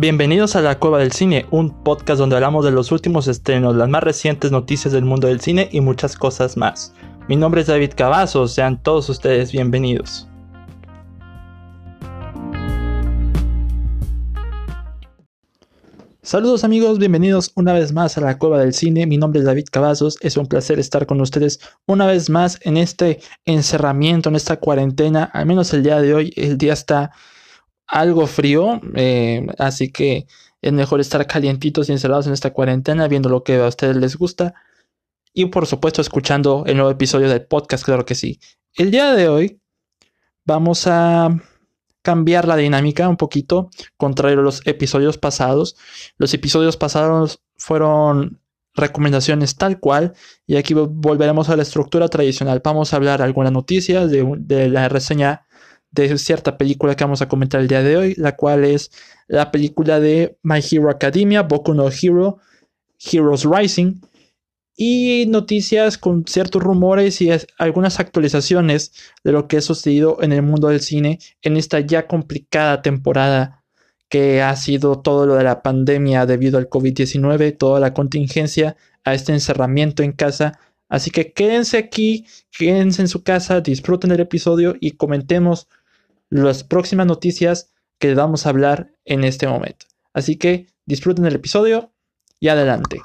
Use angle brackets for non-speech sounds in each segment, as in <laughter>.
Bienvenidos a La Cueva del Cine, un podcast donde hablamos de los últimos estrenos, las más recientes noticias del mundo del cine y muchas cosas más. Mi nombre es David Cavazos, sean todos ustedes bienvenidos. Saludos amigos, bienvenidos una vez más a la Cueva del Cine. Mi nombre es David Cavazos, es un placer estar con ustedes una vez más en este encerramiento, en esta cuarentena. Al menos el día de hoy, el día está algo frío, eh, así que es mejor estar calientitos y encerrados en esta cuarentena, viendo lo que a ustedes les gusta y por supuesto escuchando el nuevo episodio del podcast, claro que sí. El día de hoy vamos a cambiar la dinámica un poquito, contrario a los episodios pasados. Los episodios pasados fueron recomendaciones tal cual y aquí volveremos a la estructura tradicional. Vamos a hablar algunas noticias de, de la reseña de cierta película que vamos a comentar el día de hoy, la cual es la película de My Hero Academia, Boku no Hero, Heroes Rising, y noticias con ciertos rumores y algunas actualizaciones de lo que ha sucedido en el mundo del cine en esta ya complicada temporada que ha sido todo lo de la pandemia debido al COVID-19, toda la contingencia a este encerramiento en casa. Así que quédense aquí, quédense en su casa, disfruten el episodio y comentemos las próximas noticias que vamos a hablar en este momento. Así que disfruten el episodio y adelante.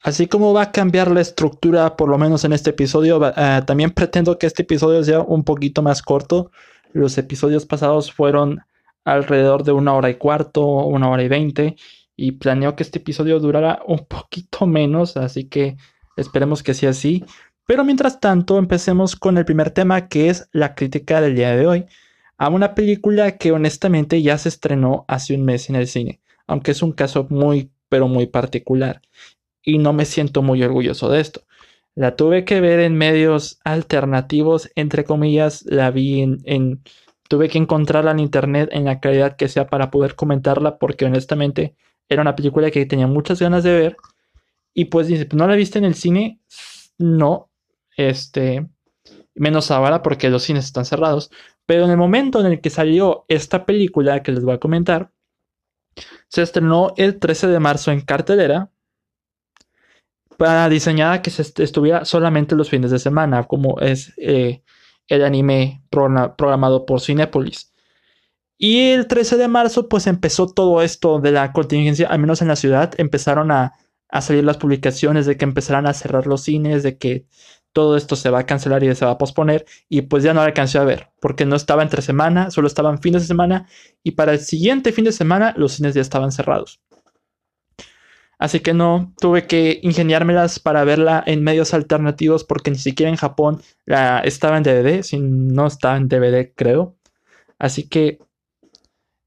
Así como va a cambiar la estructura, por lo menos en este episodio, eh, también pretendo que este episodio sea un poquito más corto. Los episodios pasados fueron alrededor de una hora y cuarto, una hora y veinte, y planeo que este episodio durara un poquito menos, así que esperemos que sea así. Pero mientras tanto, empecemos con el primer tema que es la crítica del día de hoy a una película que honestamente ya se estrenó hace un mes en el cine, aunque es un caso muy, pero muy particular. Y no me siento muy orgulloso de esto. La tuve que ver en medios alternativos, entre comillas, la vi en, tuve que encontrarla en internet en la calidad que sea para poder comentarla, porque honestamente era una película que tenía muchas ganas de ver. Y pues dice, ¿no la viste en el cine? No, este, menos ahora porque los cines están cerrados. Pero en el momento en el que salió esta película que les voy a comentar, se estrenó el 13 de marzo en cartelera. Para diseñada que se estuviera solamente los fines de semana, como es eh, el anime programado por Cinepolis. Y el 13 de marzo, pues empezó todo esto de la contingencia, al menos en la ciudad, empezaron a, a salir las publicaciones de que empezarán a cerrar los cines, de que todo esto se va a cancelar y se va a posponer y pues ya no la alcancé a ver porque no estaba entre semana, solo estaban fines de semana y para el siguiente fin de semana los cines ya estaban cerrados. Así que no, tuve que ingeniármelas para verla en medios alternativos porque ni siquiera en Japón la estaba en DVD, si no estaba en DVD creo. Así que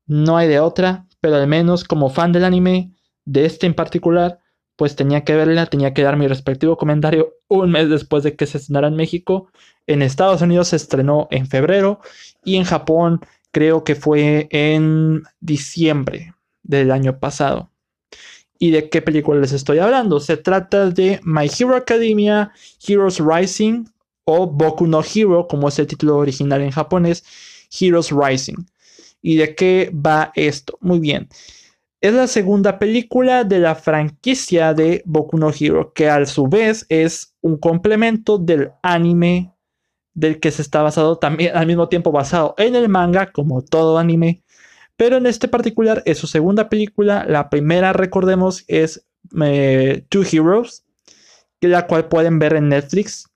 no hay de otra, pero al menos como fan del anime, de este en particular, pues tenía que verla, tenía que dar mi respectivo comentario un mes después de que se estrenara en México. En Estados Unidos se estrenó en febrero y en Japón creo que fue en diciembre del año pasado. ¿Y de qué película les estoy hablando? Se trata de My Hero Academia, Heroes Rising o Boku no Hero, como es el título original en japonés, Heroes Rising. ¿Y de qué va esto? Muy bien. Es la segunda película de la franquicia de Boku no Hero, que a su vez es un complemento del anime del que se está basado también al mismo tiempo basado en el manga, como todo anime. Pero en este particular es su segunda película. La primera, recordemos, es eh, Two Heroes, la cual pueden ver en Netflix.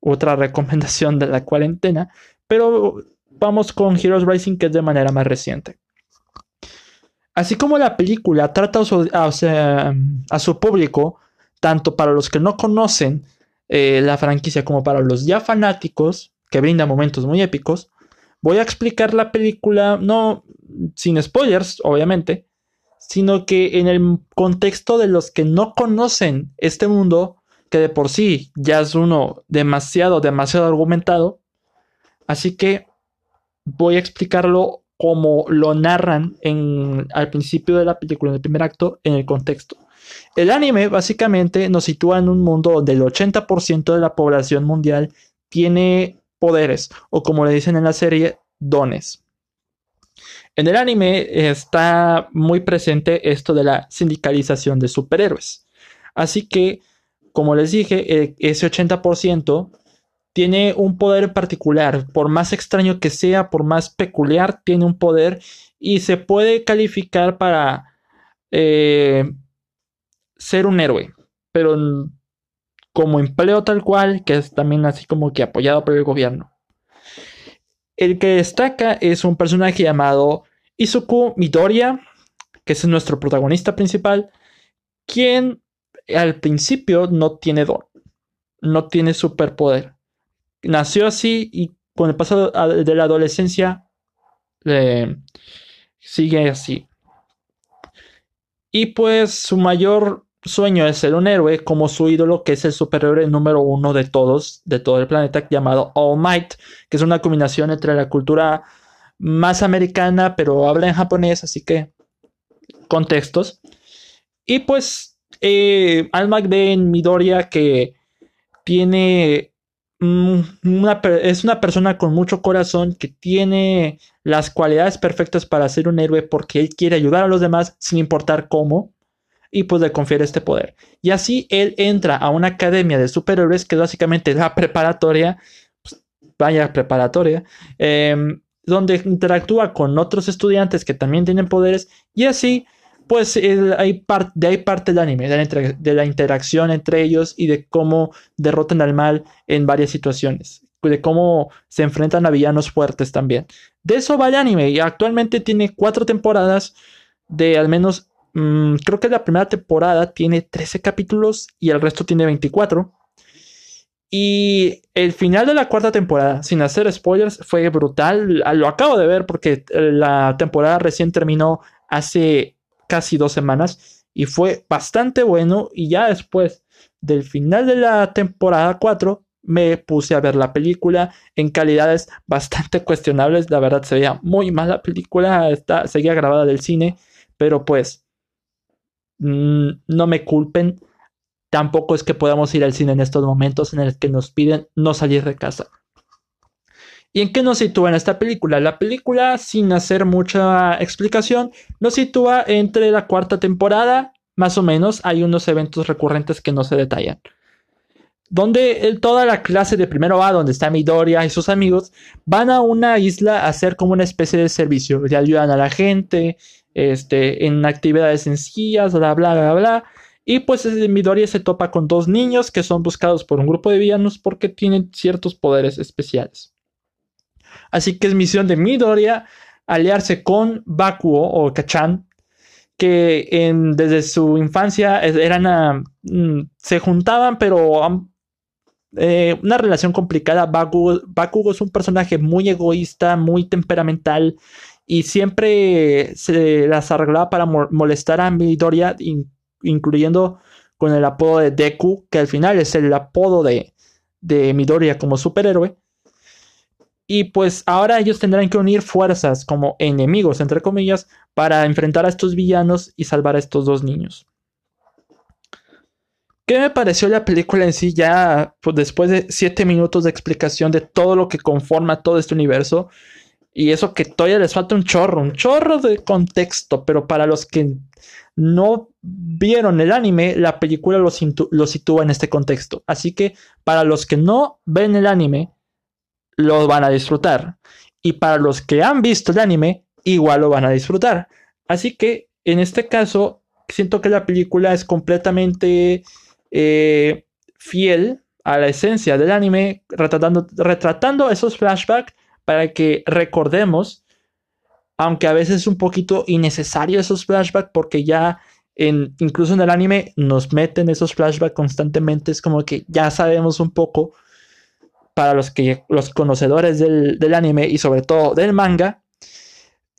Otra recomendación de la cuarentena. Pero vamos con Heroes Rising, que es de manera más reciente. Así como la película trata a su, público, tanto para los que no conocen eh, la franquicia como para los ya fanáticos, que brinda momentos muy épicos, voy a explicar la película, no sin spoilers, obviamente, sino que en el contexto de los que no conocen este mundo, que de por sí ya es uno demasiado, demasiado argumentado. Así que voy a explicarlo como lo narran al principio de la película, en el primer acto, en el contexto. El anime básicamente nos sitúa en un mundo donde el 80% de la población mundial tiene poderes, o como le dicen en la serie, dones. En el anime está muy presente esto de la sindicalización de superhéroes. Así que, como les dije, e, ese 80% tiene un poder particular. Por más extraño que sea, por más peculiar, tiene un poder y se puede calificar para eh, ser un héroe. Pero como empleo tal cual, que es también así como que apoyado por el gobierno. El que destaca es un personaje llamado Izuku Midoriya, que es nuestro protagonista principal, quien al principio no tiene don, no tiene superpoder. Nació así y con el paso de la adolescencia sigue así. Y pues su mayor sueño es ser un héroe como su ídolo, que es el superhéroe número uno de todos, de todo el planeta, llamado All Might, que es una combinación entre la cultura más americana, pero habla en japonés, así que contextos. Y pues eh, Almac ve en Midoriya que tiene una, es una persona con mucho corazón que tiene las cualidades perfectas para ser un héroe porque él quiere ayudar a los demás sin importar cómo y pues le confiere este poder. Y así él entra a una academia de superhéroes que es básicamente la <laughs> preparatoria, pues, vaya preparatoria, em, donde interactúa con otros estudiantes que también tienen poderes y así pues hay de ahí parte del anime, de la, de la, interacción entre ellos y de cómo derrotan al mal en varias situaciones, de cómo se enfrentan a villanos fuertes también. De eso va el anime y actualmente tiene cuatro temporadas de al menos Mm, creo que la primera temporada tiene 13 capítulos y el resto tiene 24. Y el final de la cuarta temporada, sin hacer spoilers, fue brutal. Lo acabo de ver porque eh, la temporada recién terminó hace casi dos semanas y fue bastante bueno. Y ya después del final de la temporada 4 me puse a ver la película en calidades bastante <laughs> cuestionables. La verdad se veía muy mal la película, está, seguía grabada del cine, pero pues Mm, no me culpen. Tampoco es que podamos ir al cine en estos momentos en los que nos piden no salir de casa. ¿Y en qué nos sitúa en esta película? La película, sin hacer mucha explicación, nos sitúa entre la cuarta temporada, más o menos. Hay unos eventos recurrentes que no se detallan. Donde toda la clase de primero A, donde está Midoriya y sus amigos, van a una isla a hacer como una especie de servicio. Le ayudan a la gente, este, en actividades sencillas, bla, bla, bla, bla. Y pues Midoriya se topa con dos niños que son buscados por un grupo de villanos porque tienen ciertos poderes especiales. Así que es misión de Midoriya aliarse con Bakuo o Kachan, que desde su infancia eran, mm, se juntaban, pero eh, una relación complicada. Bakugo, Bakugo es un personaje muy egoísta, muy temperamental y siempre se las arreglaba para molestar a Midoriya, incluyendo con el apodo de Deku, que al final es el apodo de, de Midoriya como superhéroe. Y pues ahora ellos tendrán que unir fuerzas como enemigos, entre comillas, para enfrentar a estos villanos y salvar a estos dos niños. ¿Qué me pareció la película en sí ya pues, después de siete minutos de explicación de todo lo que conforma todo este universo? Y eso que todavía les falta un chorro, un chorro de contexto, pero para los que no vieron el anime, la película lo, sitúa en este contexto. Así que para los que no ven el anime, lo van a disfrutar. Y para los que han visto el anime, igual lo van a disfrutar. Así que en este caso, siento que la película es completamente eh, fiel a la esencia del anime, retratando, retratando esos flashbacks para que recordemos, aunque a veces es un poquito innecesario esos flashbacks porque ya en, incluso en el anime nos meten esos flashbacks constantemente, es como que ya sabemos un poco para los que los conocedores del, del anime y sobre todo del manga.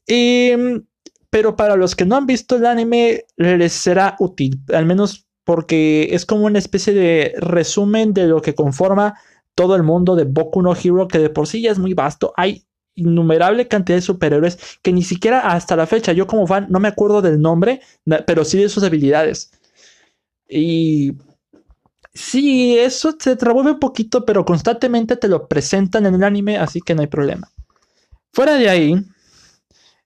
Y, pero para los que no han visto el anime les será útil, al menos porque es como una especie de resumen de lo que conforma todo el mundo de Boku no Hero, que de por sí ya es muy vasto. Hay innumerable cantidad de superhéroes que ni siquiera hasta la fecha, yo como fan no me acuerdo del nombre, pero sí de sus habilidades. Y sí, eso se revuelve un poquito, pero constantemente te lo presentan en el anime, así que no hay problema. Fuera de ahí,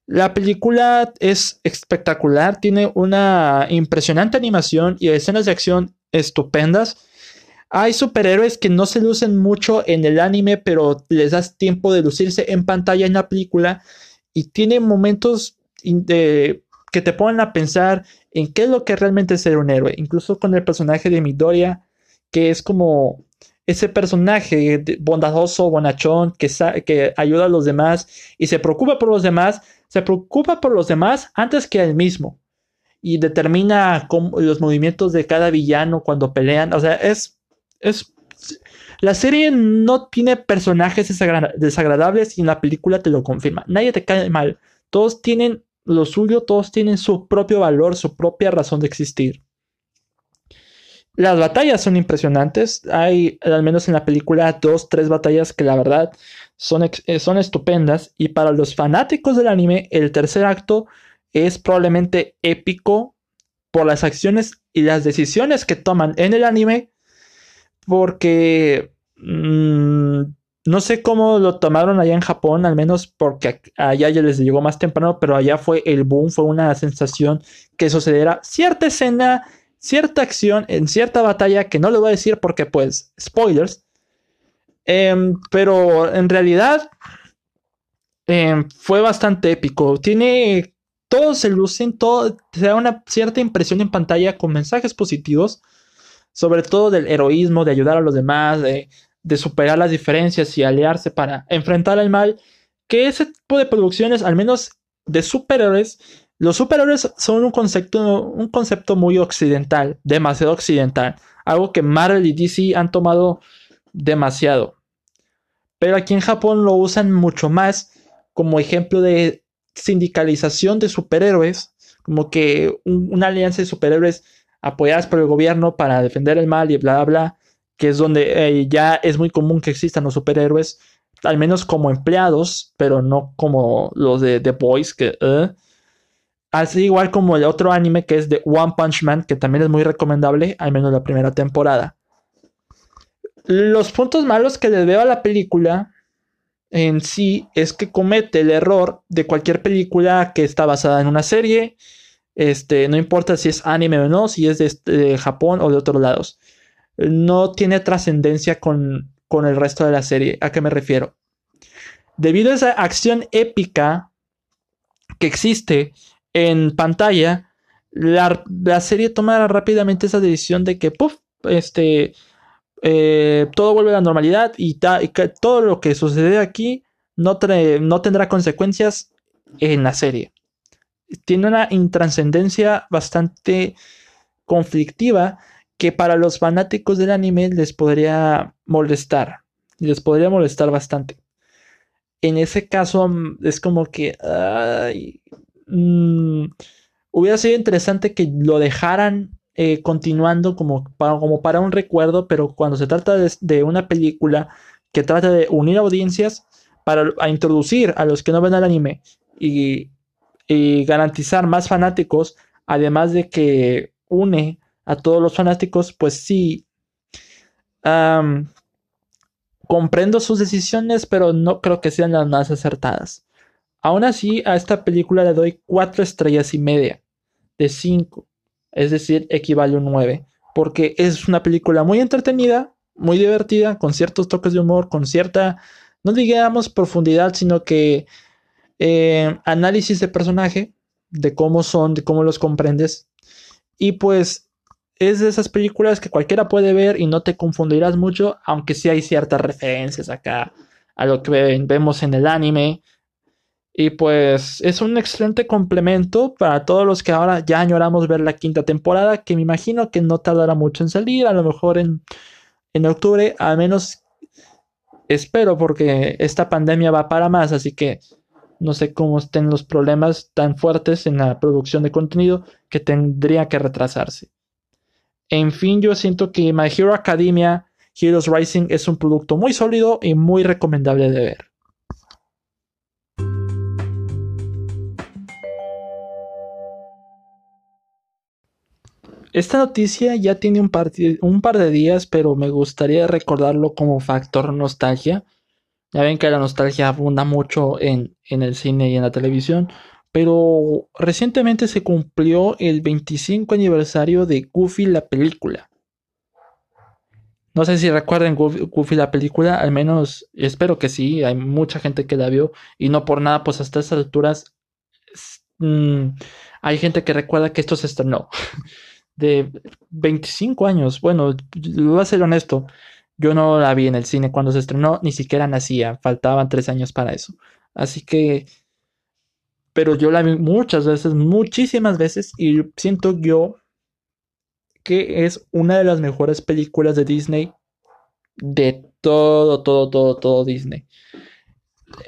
la película es espectacular, tiene una impresionante animación y escenas de acción estupendas. Hay superhéroes que no se lucen mucho en el anime, pero les das tiempo de lucirse en pantalla en la película y tiene momentos que te ponen a pensar en qué es lo que realmente es ser un héroe. Incluso con el personaje de Midoriya, que es como ese personaje bondadoso, bonachón, que, ayuda a los demás y se preocupa por los demás, se preocupa por los demás antes que él mismo. Y determina los movimientos de cada villano cuando pelean. O sea, es, es. La serie no tiene personajes desagradables y en la película te lo confirma. Nadie te cae mal. Todos tienen lo suyo, todos tienen su propio valor, su propia razón de existir. Las batallas son impresionantes. Hay, al menos en la película, dos, tres batallas que la verdad son, eh, son estupendas. Y para los fanáticos del anime, el tercer acto es probablemente épico por las acciones y las decisiones que toman en el anime. Porque mm, no sé cómo lo tomaron allá en Japón, al menos porque allá ya les llegó más temprano, pero allá fue el boom, fue una sensación que sucediera cierta escena cierta acción en cierta batalla que no le voy a decir porque pues spoilers. Em, pero en realidad em, fue bastante épico. Tiene todos se lucen, todo te da una cierta impresión en pantalla con mensajes positivos, sobre todo del heroísmo, de ayudar a los demás, de, de superar las diferencias y aliarse para enfrentar al mal. Que ese tipo de producciones, al menos de superhéroes, los superhéroes son un concepto, un concepto muy occidental, demasiado occidental, algo que Marvel y DC han tomado demasiado. Pero aquí en Japón lo usan mucho más como ejemplo de sindicalización de superhéroes, como que una alianza de superhéroes apoyadas por el gobierno para defender el mal y bla, bla, bla, que es donde eh, ya es muy común que existan los superhéroes, al menos como empleados, pero no como los de The Boys, que... Eh, Así igual como el otro anime que es de One Punch Man, que también es muy recomendable, al menos la primera temporada. Los puntos malos que le veo a la película en sí es que comete el error de cualquier película que está basada en una serie. Este, no importa si es anime o no, si es de, este, Japón o de otros lados. No tiene trascendencia con, con el resto de la serie. ¿A qué me refiero? Debido a esa acción épica que existe en pantalla, la, serie toma rápidamente esa decisión de que, puff, este, eh, todo vuelve a la normalidad y, todo lo que sucede aquí no, no tendrá consecuencias en la serie. Tiene una intranscendencia bastante conflictiva que para los fanáticos del anime les podría molestar. Les podría molestar bastante. En ese caso es como que Mm, hubiera sido interesante que lo dejaran eh, continuando como para, un recuerdo, pero cuando se trata de, una película que trata de unir audiencias para introducir a los que no ven el anime y, garantizar más fanáticos, además de que une a todos los fanáticos, pues sí. comprendo sus decisiones, pero no creo que sean las más acertadas. Aún así, a esta película le doy 4 estrellas y media de 5, es decir, equivale a un 9, porque es una película muy entretenida, muy divertida, con ciertos toques de humor, con cierta, no digamos profundidad, sino que eh, análisis de personaje, de cómo son, de cómo los comprendes. Y pues es de esas películas que cualquiera puede ver y no te confundirás mucho, aunque sí hay ciertas referencias acá a lo que vemos en el anime, y pues es un excelente complemento para todos los que ahora ya añoramos ver la quinta temporada, que me imagino que no tardará mucho en salir, a lo mejor en, en octubre, al menos espero, porque esta pandemia va para más, así que no sé cómo estén los problemas tan fuertes en la producción de contenido que tendría que retrasarse. En fin, yo siento que My Hero Academia Heroes Rising es un producto muy sólido y muy recomendable de ver. Esta noticia ya tiene un par, de días, pero me gustaría recordarlo como factor nostalgia. Ya ven que la nostalgia abunda mucho en, en el cine y en la televisión. Pero recientemente se cumplió el 25 aniversario de Goofy la película. No sé si recuerden Goofy, la película, al menos espero que sí, hay mucha gente que la vio y no por nada, pues hasta estas alturas mm, hay gente que recuerda que esto se estrenó. <laughs> De 25 años, bueno, voy a ser honesto, yo no la vi en el cine cuando se estrenó, ni siquiera nacía, faltaban tres años para eso. Así que, pero yo la vi muchas veces, muchísimas veces, y siento yo que es una de las mejores películas de Disney de todo, todo, todo, todo Disney.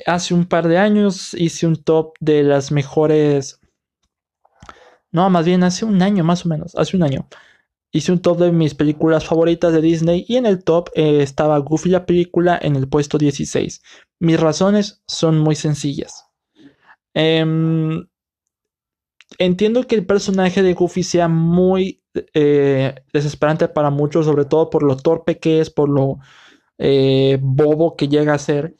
Hace un par de años hice un top de las mejores. No, más bien hace un año, más o menos. Hace un año. Hice un top de mis películas favoritas de Disney y en el top eh, estaba Goofy la película en el puesto 16. Mis razones son muy sencillas. Em, entiendo que el personaje de Goofy sea muy eh, desesperante para muchos, sobre todo por lo torpe que es, por lo eh, bobo que llega a ser.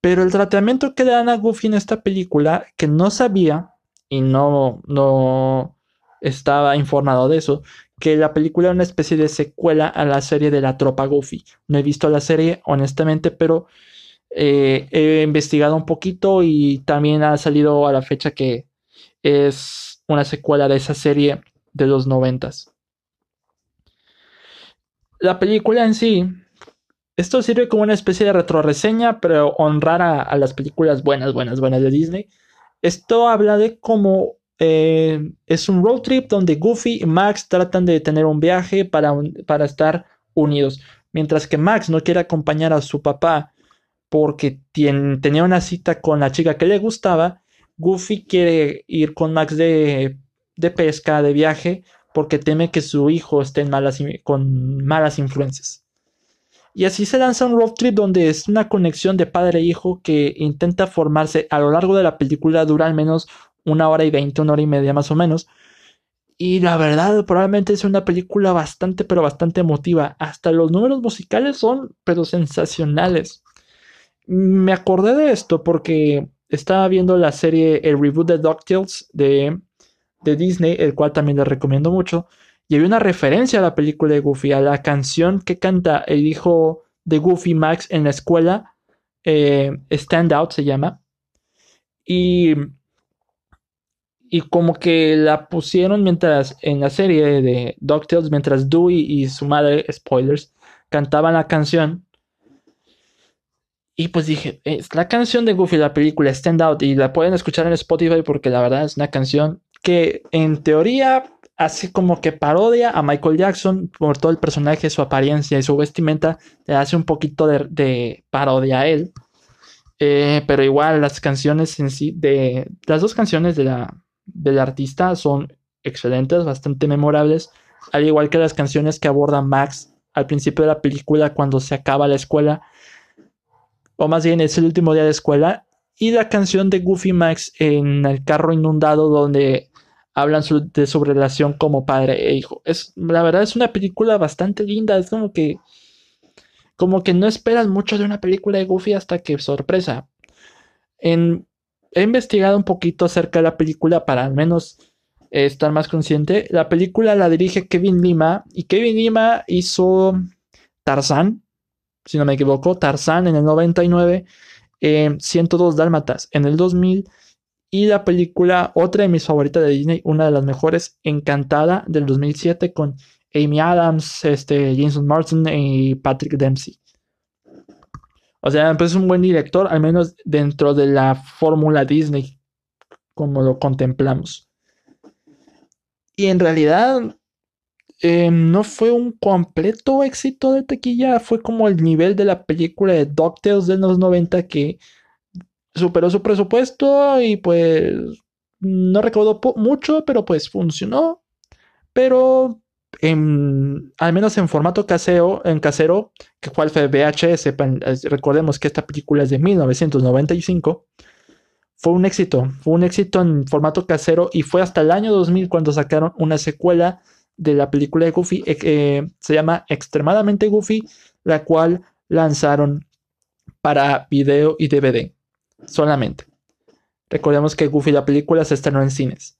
Pero el tratamiento que le dan a Goofy en esta película, que no sabía y no, no estaba informado de eso, que la película era una especie de secuela a la serie de la tropa Goofy. No he visto la serie, honestamente, pero eh, he investigado un poquito y también ha salido a la fecha que es una secuela de esa serie de los noventas. La película en sí, esto sirve como una especie de retroreseña, pero honrar a, las películas buenas, buenas, buenas de Disney. Esto habla de cómo eh, es un road trip donde Goofy y Max tratan de tener un viaje para, para estar unidos. Mientras que Max no quiere acompañar a su papá porque tenía una cita con la chica que le gustaba, Goofy quiere ir con Max de de pesca, de viaje, porque teme que su hijo esté malas, con malas influencias. Y así se lanza un road trip donde es una conexión de padre e hijo que intenta formarse a lo largo de la película, dura al menos una hora y veinte, una hora y media más o menos. Y la verdad, probablemente es una película bastante, pero bastante emotiva. Hasta los números musicales son, pero sensacionales. Me acordé de esto porque estaba viendo la serie, el reboot de DuckTales de de Disney, el cual también le recomiendo mucho. Y había una referencia a la película de Goofy, a la canción que canta el hijo de Goofy Max en la escuela. Eh, Stand Out se llama. Y, y como que la pusieron mientras en la serie de DuckTales, mientras Dewey y su madre, spoilers, cantaban la canción. Y pues dije, es la canción de Goofy, la película Stand Out, y la pueden escuchar en Spotify porque la verdad es una canción que en teoría hace como que parodia a Michael Jackson por todo el personaje, su apariencia y su vestimenta, le hace un poquito de, parodia a él. Eh, pero igual las canciones en sí, de las dos canciones de la, del artista son excelentes, bastante memorables, al igual que las canciones que aborda Max al principio de la película cuando se acaba la escuela, o más bien es el último día de escuela, y la canción de Goofy Max en el carro inundado donde hablan de su relación como padre e hijo. Es, la verdad es una película bastante linda, es como que como que no esperas mucho de una película de Goofy hasta que sorpresa. He investigado un poquito acerca de la película para al menos estar más consciente. La película la dirige Kevin Lima y Kevin Lima hizo Tarzán, si no me equivoco, Tarzán en el 99 102 Dálmatas en el 2000 y la película, otra de mis favoritas de Disney, una de las mejores, Encantada del 2007 con Amy Adams, este, Jason Martin y Patrick Dempsey. O sea, pues es un buen director, al menos dentro de la fórmula Disney, como lo contemplamos. Y en realidad, Em, no fue un completo éxito de taquilla, fue como el nivel de la película de DuckTales de los 90 que superó su presupuesto y pues no recaudó mucho, pero pues funcionó. Pero al menos en formato casero, en casero, que cual fue VHS, recordemos que esta película es de 1995, fue un éxito, fue un éxito en formato casero y fue hasta el año 2000 cuando sacaron una secuela de la película de Goofy eh, se llama Extremadamente Goofy, la cual lanzaron para video y DVD solamente. Recordemos que Goofy la película se estrenó en cines.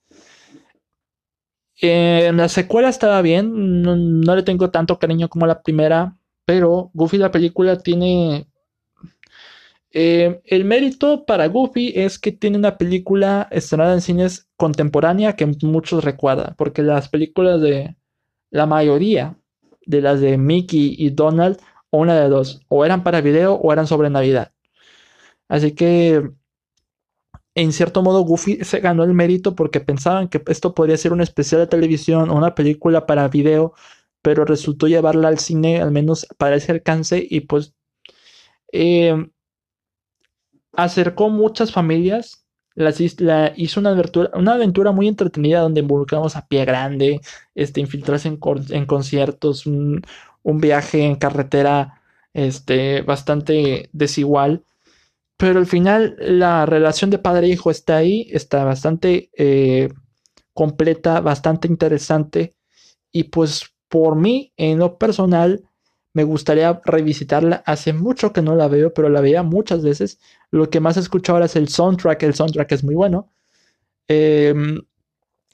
La secuela estaba bien, no, le tengo tanto cariño como la primera, pero Goofy la película tiene... Eh, el mérito para Goofy es que tiene una película estrenada en cines contemporánea que muchos recuerdan, porque las películas de la mayoría de las de Mickey y Donald, o una de dos, o eran para video o eran sobre Navidad. Así que en cierto modo Goofy se ganó el mérito porque pensaban que esto podría ser un especial de televisión o una película para video, pero resultó llevarla al cine al menos para ese alcance y pues eh, acercó muchas familias. La, hizo una aventura, una aventura muy entretenida donde involucramos a pie grande, este, infiltrarse en, en conciertos, un, un, viaje en carretera este, bastante desigual pero al final la relación de padre e está ahí, está bastante eh, completa, bastante interesante. Y pues por mí, en lo personal, me gustaría revisitarla. Hace mucho que no la veo, pero la veía muchas veces. Lo que más escucho ahora es el soundtrack. El soundtrack es muy bueno. Em,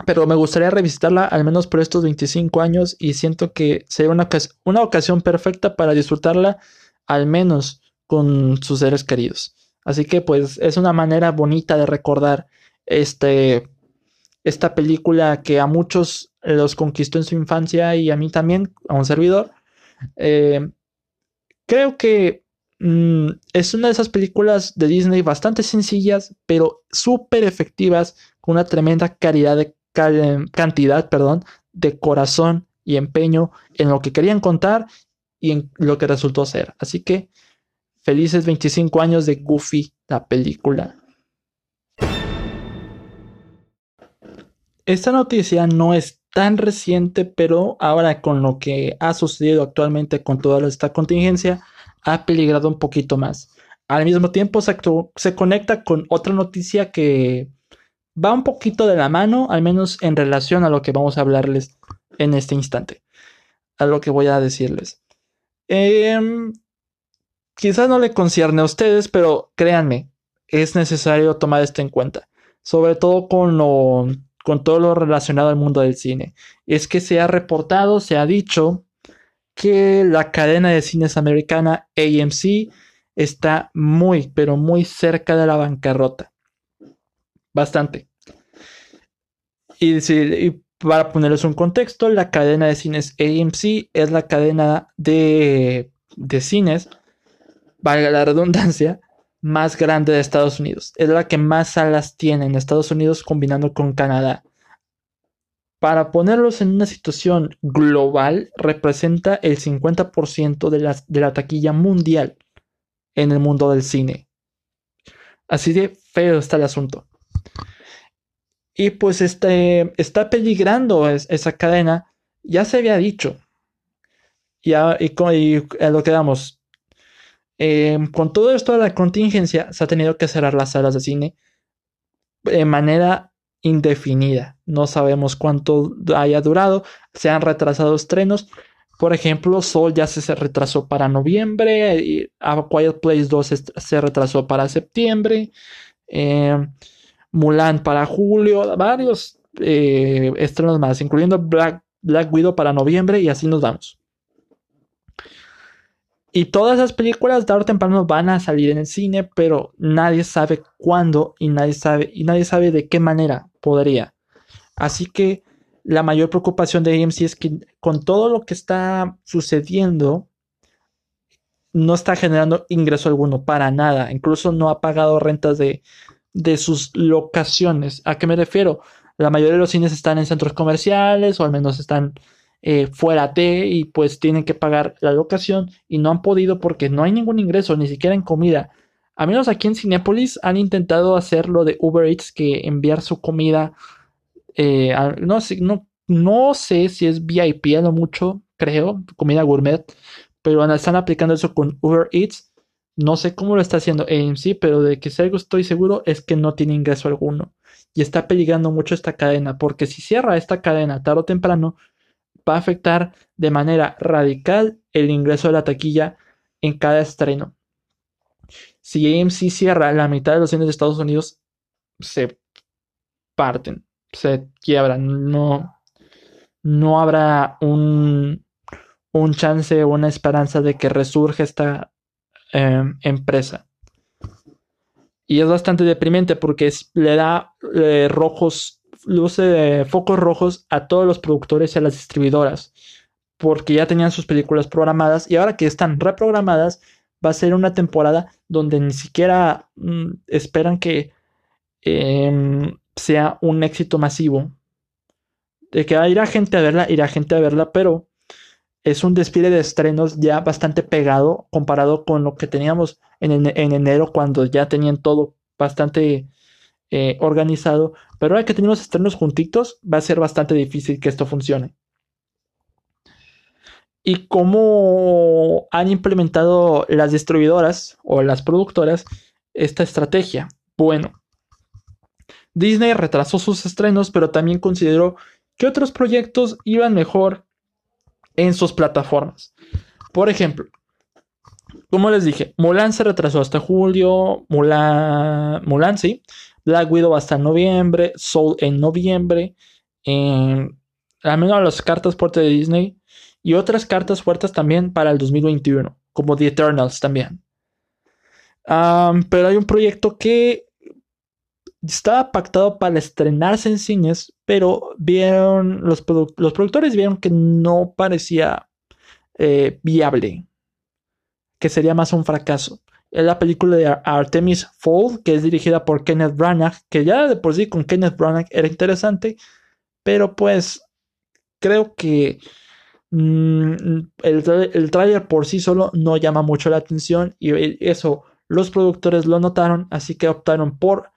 pero me gustaría revisitarla al menos por estos 25 años y siento que sería una, una ocasión perfecta para disfrutarla al menos con sus seres queridos. Así que pues es una manera bonita de recordar este, esta película que a muchos los conquistó en su infancia y a mí también, a un servidor. Eh, creo que mm, es una de esas películas de Disney bastante sencillas, pero súper efectivas, con una tremenda calidad de cantidad, perdón, de corazón y empeño en lo que querían contar y en lo que resultó ser. Así que Felices 25 años de Goofy, la película. Esta noticia no es tan reciente, pero ahora con lo que ha sucedido actualmente con toda esta contingencia, ha peligrado un poquito más. Al mismo tiempo se, conecta con otra noticia que va un poquito de la mano, al menos en relación a lo que vamos a hablarles en este instante, a lo que voy a decirles. Eh, quizás no le concierne a ustedes, pero créanme, es necesario tomar esto en cuenta, sobre todo con lo, con todo lo relacionado al mundo del cine. Es que se ha reportado, se ha dicho que la cadena de cines americana AMC está muy, pero muy cerca de la bancarrota. Bastante. Y, y para ponerles un contexto, la cadena de cines AMC es la cadena de, de cines valga la redundancia, más grande de Estados Unidos. Es la que más salas tiene en Estados Unidos combinando con Canadá. Para ponerlos en una situación global, representa el 50% de la, de la taquilla mundial en el mundo del cine. Así de feo está el asunto. Y pues este, está peligrando esa cadena. Ya se había dicho. Ya, y, y a lo que damos, Em, con todo esto de la contingencia, se ha tenido que cerrar las salas de cine de manera indefinida. No sabemos cuánto haya durado. Se han retrasado estrenos. Por ejemplo, Soul ya se retrasó para noviembre. Y A Quiet Place 2 se retrasó para septiembre. Em, Mulan para julio. Varios eh, estrenos más, incluyendo Black, Black Widow para noviembre. Y así nos vamos. Y todas esas películas tarde o temprano van a salir en el cine, pero nadie sabe cuándo y nadie sabe y nadie sabe de qué manera podría. Así que la mayor preocupación de AMC es que con todo lo que está sucediendo no está generando ingreso alguno para nada. Incluso no ha pagado rentas de, de sus locaciones. ¿A qué me refiero? La mayoría de los cines están en centros comerciales o al menos están eh, fuera de y pues tienen que pagar la locación y no han podido porque no hay ningún ingreso, ni siquiera en comida. A menos aquí en Cinepolis han intentado hacer lo de Uber Eats, que enviar su comida, eh, no, sé, no, no sé si es VIP a lo mucho, creo, comida gourmet, pero están aplicando eso con Uber Eats. No sé cómo lo está haciendo AMC, pero de que si algo estoy seguro es que no tiene ingreso alguno. Y está peligrando mucho esta cadena, porque si cierra esta cadena tarde o temprano, va a afectar de manera radical el ingreso de la taquilla en cada estreno. Si AMC cierra la mitad de los cines de Estados Unidos, se parten, se quiebran. No, no habrá un, un chance o una esperanza de que resurja esta em, empresa. Y es bastante deprimente porque le da eh, rojos, luce de focos rojos a todos los productores y a las distribuidoras. Porque ya tenían sus películas programadas y ahora que están reprogramadas, va a ser una temporada donde ni siquiera mm, esperan que em, sea un éxito masivo. De que irá gente a verla, irá gente a verla, pero es un desfile de estrenos ya bastante pegado comparado con lo que teníamos en, enero cuando ya tenían todo bastante eh, organizado. Pero ahora que tenemos estrenos juntitos, va a ser bastante difícil que esto funcione. ¿Y cómo han implementado las distribuidoras o las productoras esta estrategia? Bueno, Disney retrasó sus estrenos, pero también consideró que otros proyectos iban mejor en sus plataformas. Por ejemplo, como les dije, Mulan se retrasó hasta julio, Mulan, Mulan sí, Black Widow hasta noviembre, Soul en noviembre, al menos las cartas fuertes de Disney y otras cartas fuertes también para el 2021, como The Eternals también. pero hay un proyecto que estaba pactado para estrenarse en cines, pero vieron, los, los productores vieron que no parecía eh, viable, que sería más un fracaso. Es la película de Artemis Fowl, que es dirigida por Kenneth Branagh, que ya de por sí con Kenneth Branagh era interesante, pero pues creo que mm, el, el tráiler por sí solo no llama mucho la atención y eso los productores lo notaron, así que optaron por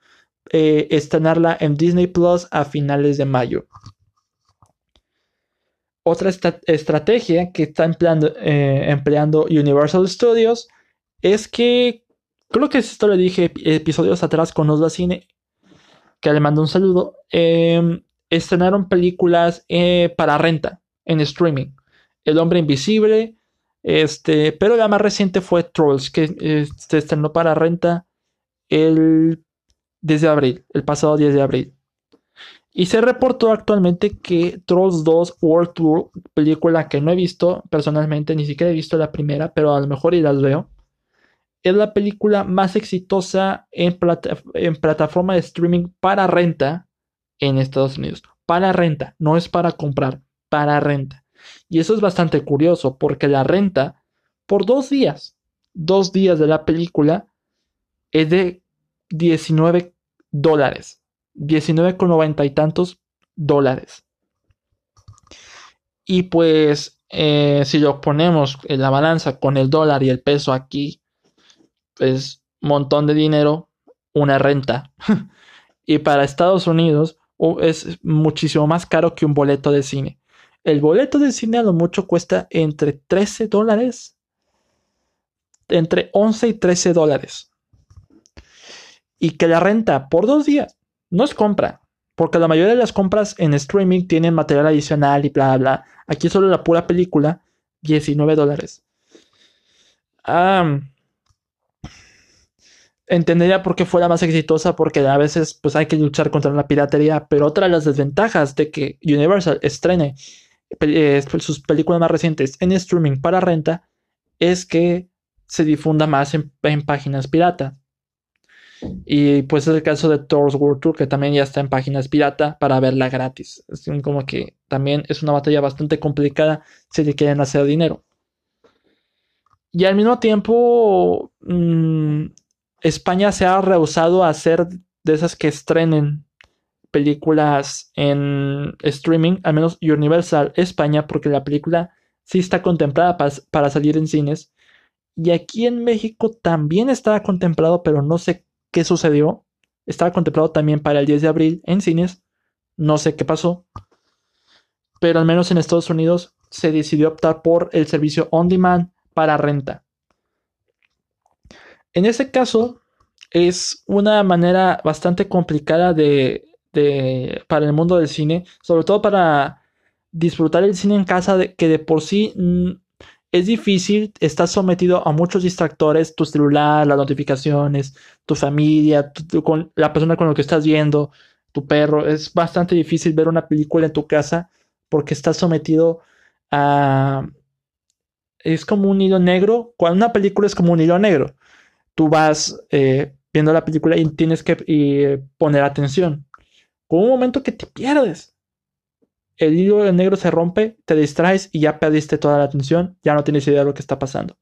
eh, estrenarla en Disney Plus a finales de mayo. Otra estrategia que está empleando, eh, empleando, Universal Studios es que, creo que esto lo dije episodios atrás con Osva Cine, que le mando un saludo, em, estrenaron películas eh, para renta en streaming. El hombre invisible, este, pero la más reciente fue Trolls, que se estrenó para renta el desde abril, el pasado 10 de abril. Y se reportó actualmente que Trolls 2 World Tour, película que no he visto personalmente, ni siquiera he visto la primera, pero a lo mejor y las veo, es la película más exitosa en, en plataforma de streaming para renta en Estados Unidos. Para renta, no es para comprar, para renta. Y eso es bastante curioso porque la renta por dos días, dos días de la película, es de 19 dólares. 19 con noventa y tantos dólares. Y pues, eh, si lo ponemos en la balanza con el dólar y el peso aquí, es montón de dinero, una renta. <laughs> y para Estados Unidos es muchísimo más caro que un boleto de cine. El boleto de cine a lo mucho cuesta entre 13 dólares, entre 11 y 13 dólares y que la renta por dos días no es compra, porque la mayoría de las compras en streaming tienen material adicional y bla, bla. Aquí solo la pura película, 19 dólares. Entendería por qué fue la más exitosa, porque a veces pues hay que luchar contra la piratería, pero otra de las desventajas de que Universal estrene eh, sus películas más recientes en streaming para renta es que se difunda más en, en páginas pirata. Y pues es el caso de Thor's World Tour, que también ya está en páginas pirata para verla gratis. Es como que también es una batalla bastante complicada si le quieren hacer dinero. Y al mismo tiempo, mm, España se ha rehusado a hacer de esas que estrenen películas en streaming, al menos Universal España, porque la película sí está contemplada para salir en cines. Y aquí en México también estaba contemplado, pero no sé qué sucedió. Estaba contemplado también para el 10 de abril en cines. No sé qué pasó. Pero al menos en Estados Unidos se decidió optar por el servicio on demand para renta. En ese caso, es una manera bastante complicada de, para el mundo del cine, sobre todo para disfrutar el cine en casa, que de por sí mm, es difícil, estás sometido a muchos distractores, tu celular, las notificaciones, tu familia, la persona con la que estás viendo, tu perro. Es bastante difícil ver una película en tu casa porque estás sometido a... Es como un hilo negro. Cuando una película es como un hilo negro, tú vas eh, viendo la película y tienes que poner atención. Con un momento que te pierdes el hilo negro se rompe, te distraes y ya perdiste toda la atención, ya no tienes idea de lo que está pasando.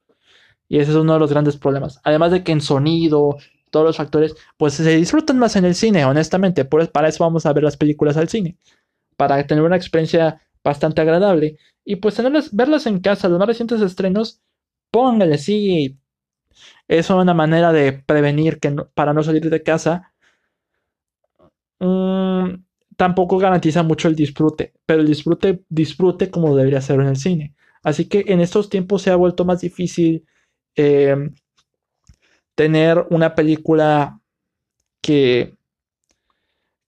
Y ese es uno de los grandes problemas. Además de que en sonido, todos los factores, pues se disfrutan más en el cine, honestamente. Pues para eso vamos a ver las películas al cine. Para tener una experiencia bastante agradable. Y pues tenerlas, verlas en casa, los más recientes estrenos, póngale, sí. Es una manera de prevenir que para no salir de casa. Mmm tampoco garantiza mucho el disfrute, pero el disfrute, disfrute como debería ser en el cine. Así que en estos tiempos se ha vuelto más difícil em, tener una película que,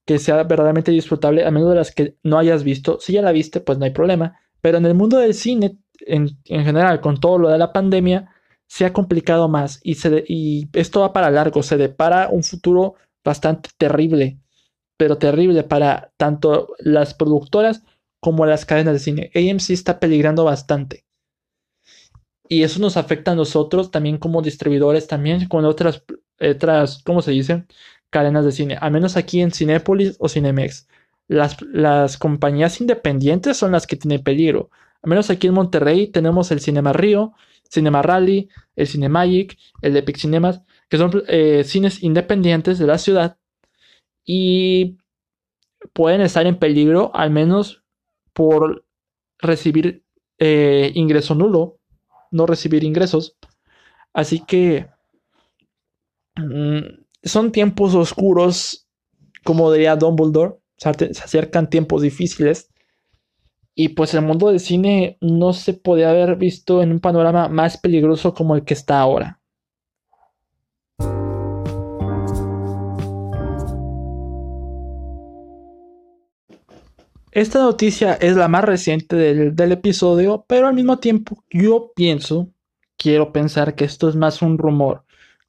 que sea verdaderamente disfrutable, a menos de las que no hayas visto. Si ya la viste, pues no hay problema. Pero en el mundo del cine, en, general, con todo lo de la pandemia, se ha complicado más y, se y esto va para largo, se depara un futuro bastante terrible pero terrible para tanto las productoras como las cadenas de cine. AMC está peligrando bastante. Y eso nos afecta a nosotros también como distribuidores, también con otras, otras ¿cómo se? Cadenas de cine. Al menos aquí en Cinépolis o Cinemex. Las, las compañías independientes son las que tienen peligro. Al menos aquí en Monterrey tenemos el Cinema Río, Cinema Rally, el Cinemagic, el Epic Cinemas, que son eh, cines independientes de la ciudad y pueden estar en peligro al menos por recibir eh, ingreso nulo, no recibir ingresos. Así que mm, son tiempos oscuros, como diría Dumbledore, se acercan tiempos difíciles. Y pues el mundo del cine no se podía haber visto en un panorama más peligroso como el que está ahora. Esta noticia es la más reciente del, episodio, pero al mismo tiempo yo pienso, quiero pensar que esto es más un rumor.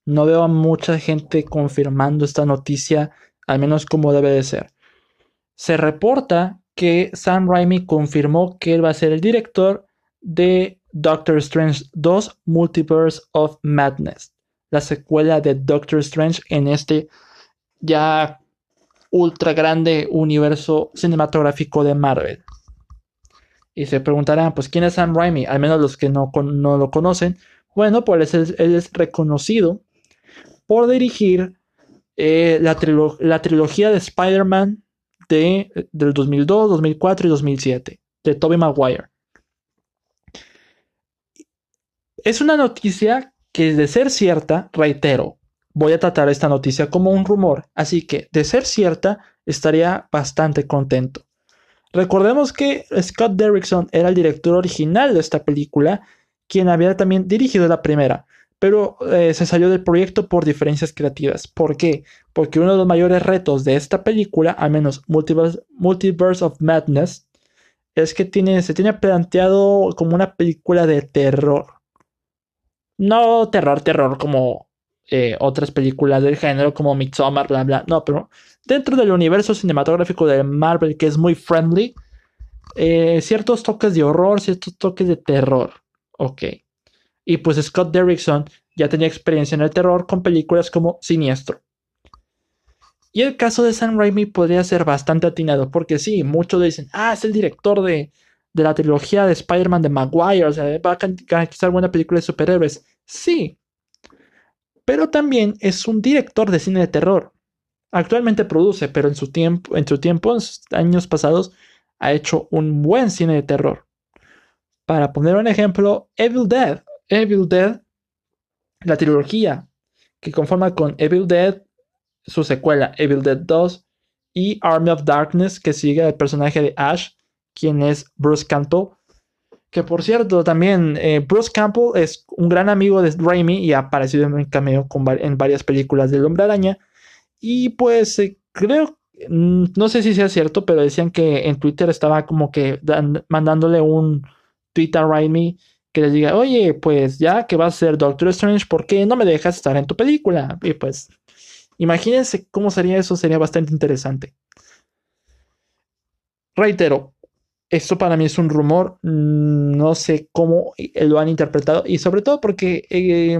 No veo a mucha gente confirmando esta noticia, al menos como debe de ser. Se reporta que Sam Raimi confirmó que él va a ser el director de Doctor Strange 2 Multiverse of Madness, la secuela de Doctor Strange en este ya ultra grande universo cinematográfico de Marvel. Y se preguntarán, pues, ¿quién es Sam Raimi? Al menos los que no, no lo conocen. Bueno, pues él, es reconocido por dirigir eh, la, la, trilogía de Spider-Man de, del 2002, 2004 y 2007, de Tobey Maguire. Es una noticia que de ser cierta, reitero, voy a tratar esta noticia como un rumor, así que de ser cierta estaría bastante contento. Recordemos que Scott Derrickson era el director original de esta película, quien había también dirigido la primera, pero eh, se salió del proyecto por diferencias creativas. ¿Por qué? Porque uno de los mayores retos de esta película, al menos Multiverse, of Madness, es que tiene, se tiene planteado como una película de terror. No terror, terror como eh, otras películas del género como Midsommar, bla, bla. No, pero dentro del universo cinematográfico de Marvel, que es muy friendly, eh, ciertos toques de horror, ciertos toques de terror. Ok. Y pues Scott Derrickson ya tenía experiencia en el terror con películas como Siniestro. Y el caso de Sam Raimi podría ser bastante atinado, porque sí, muchos dicen, ah, es el director de, de la trilogía de Spider-Man de Maguire, o sea, va a garantizar buena película de superhéroes. Sí, pero también es un director de cine de terror. Actualmente produce, pero en su tiempo, en su tiempo, en sus años pasados, ha hecho un buen cine de terror. Para poner un ejemplo, Evil Dead. Evil Dead, la trilogía que conforma con Evil Dead, su secuela Evil Dead 2 y Army of Darkness, que sigue al personaje de Ash, quien es Bruce Campbell, que por cierto, también eh, Bruce Campbell es un gran amigo de Raimi y ha aparecido en cameo en varias películas del Hombre Araña. Y pues eh, creo, mm, no sé si sea cierto, pero decían que en Twitter estaba como que mandándole un tweet a Raimi que les diga, oye, pues ya que vas a ser Doctor Strange, ¿por qué no me dejas estar en tu película? Y pues, imagínense cómo sería eso, sería bastante interesante. Reitero, esto para mí es un rumor, mm, no sé cómo lo han interpretado y sobre todo porque eh,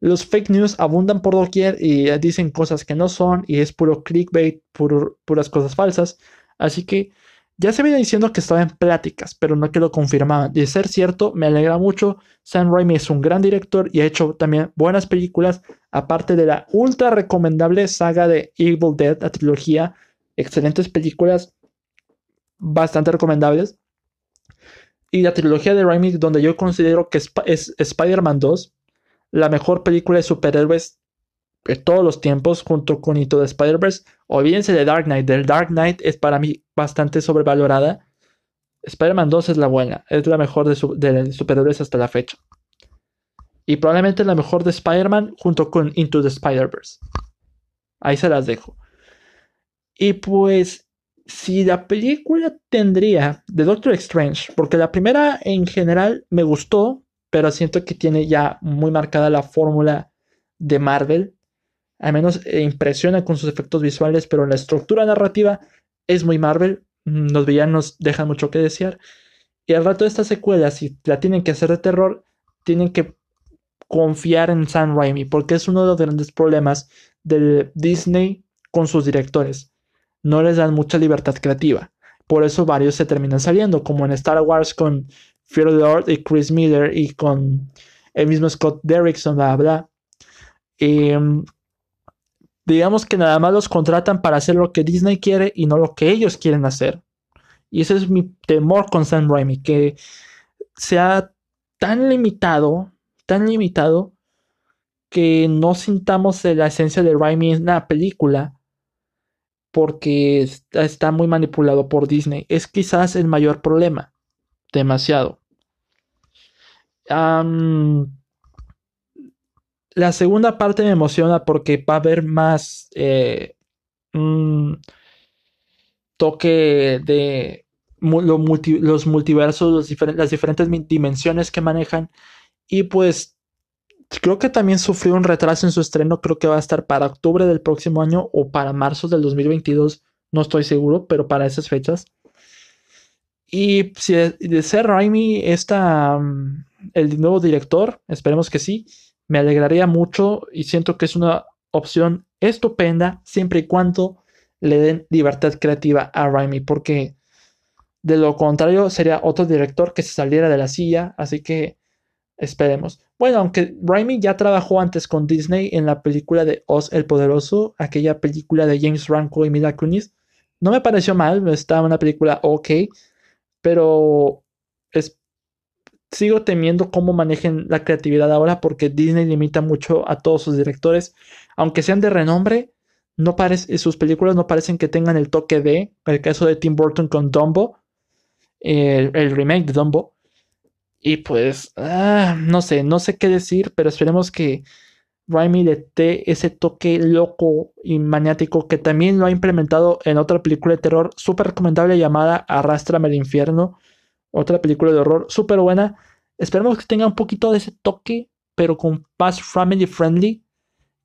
los fake news abundan por doquier y dicen cosas que no son y es puro clickbait, puras cosas falsas. Así que ya se venía diciendo que estaba en pláticas, pero no que lo confirmaban. De ser cierto, me alegra mucho. Sam Raimi es un gran director y ha hecho también buenas películas, aparte de la ultra recomendable saga de Evil Dead, la trilogía. Excelentes películas bastante recomendables. Y la trilogía de Raimi, donde yo considero que es, Spider-Man 2, la mejor película de superhéroes de todos los tiempos, junto con Into the Spider-Verse. Olvídense de Dark Knight. The Dark Knight es para mí bastante sobrevalorada. Spider-Man 2 es la buena, es la mejor de, de superhéroes hasta la fecha. Y probablemente la mejor de Spider-Man junto con Into the Spider-Verse. Ahí se las dejo. Y pues si la película tendría de Doctor Strange, porque la primera en general me gustó, pero siento que tiene ya muy marcada la fórmula de Marvel. Al menos eh, impresiona con sus efectos visuales, pero la estructura narrativa es muy Marvel. Mm, los villanos dejan mucho que desear. Y al rato de esta secuela, si la tienen que hacer de terror, tienen que confiar en Sam Raimi, porque es uno de los grandes problemas de Disney con sus directores no les dan mucha libertad creativa. Por eso varios se terminan saliendo, como en Star Wars con Fear Lord y Chris Miller y con el mismo Scott Derrickson, bla, bla. Em, digamos que nada más los contratan para hacer lo que Disney quiere y no lo que ellos quieren hacer. Y ese es mi temor con Sam Raimi, que sea tan limitado, tan limitado, que no sintamos la esencia de Raimi en la película porque está muy manipulado por Disney. Es quizás el mayor problema. Demasiado. La segunda parte me emociona porque va a haber más eh, toque de los multiversos, las diferentes dimensiones que manejan. Y pues Creo que también sufrió un retraso en su estreno, creo que va a estar para octubre del próximo año o para marzo del 2022, no estoy seguro, pero para esas fechas. Y si de, ser Raimi esta, mm, el nuevo director, esperemos que sí, me alegraría mucho y siento que es una opción estupenda siempre y cuando le den libertad creativa a Raimi, porque de lo contrario sería otro director que se saliera de la silla, así que esperemos. Bueno, aunque Raimi ya trabajó antes con Disney en la película de Oz el Poderoso, aquella película de James Franco y Mila Kunis, no me pareció mal, estaba una película ok, pero sigo temiendo cómo manejen la creatividad ahora porque Disney limita mucho a todos sus directores, aunque sean de renombre, no sus películas no parecen que tengan el toque de, el caso de Tim Burton con Dumbo, el remake de Dumbo, y pues, ah, no sé, no sé qué decir, pero esperemos que Raimi le dé ese toque loco y maniático que también lo ha implementado en otra película de terror súper recomendable llamada Arrástrame al infierno. Otra película de horror súper buena. Esperemos que tenga un poquito de ese toque, pero con más family friendly.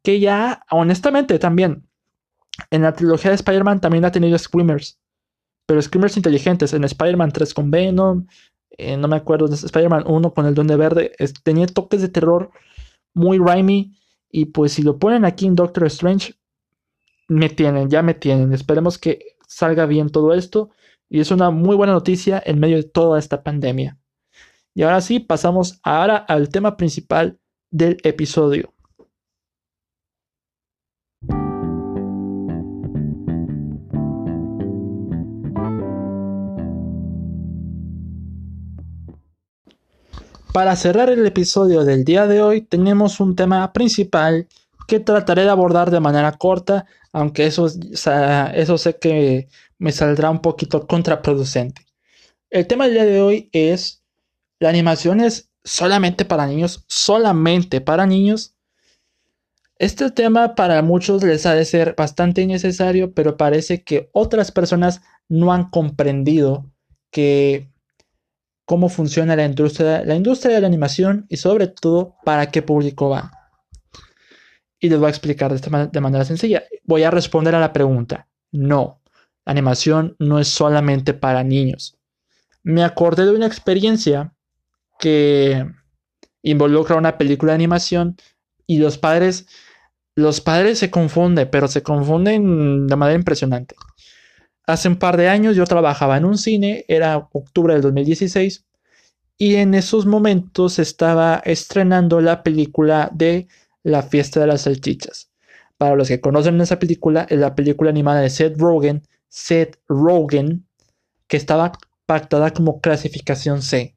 Que ya, honestamente, también. En la trilogía de Spider-Man también ha tenido screamers. Pero screamers inteligentes. En Spider-Man 3 con Venom. Eh, no me acuerdo, de Spider-Man 1 con el Duende Verde, tenía toques de terror muy Raimi. Y pues si lo ponen aquí en Doctor Strange, me tienen, ya me tienen. Esperemos que salga bien todo esto. Y es una muy buena noticia en medio de toda esta pandemia. Y ahora sí, pasamos ahora al tema principal del episodio. Para cerrar el episodio del día de hoy tenemos un tema principal que trataré de abordar de manera corta, aunque eso, eso sé que me saldrá un poquito contraproducente. El tema del día de hoy es, ¿la animación es solamente para niños? ¿Solamente para niños? Este tema para muchos les ha de ser bastante innecesario, pero parece que otras personas no han comprendido que cómo funciona la industria, la industria de la animación y sobre todo para qué público va. Y les voy a explicar de, de manera sencilla. Voy a responder a la pregunta. No, animación no es solamente para niños. Me acordé de una experiencia que involucra una película de animación y los padres, los padres se confunden, pero se confunden de manera impresionante. Hace un par de años yo trabajaba en un cine, era octubre del 2016, y en esos momentos estaba estrenando la película de La fiesta de las salchichas. Para los que conocen esa película, es la película animada de Seth Rogen, Seth Rogen, que estaba pactada como clasificación C.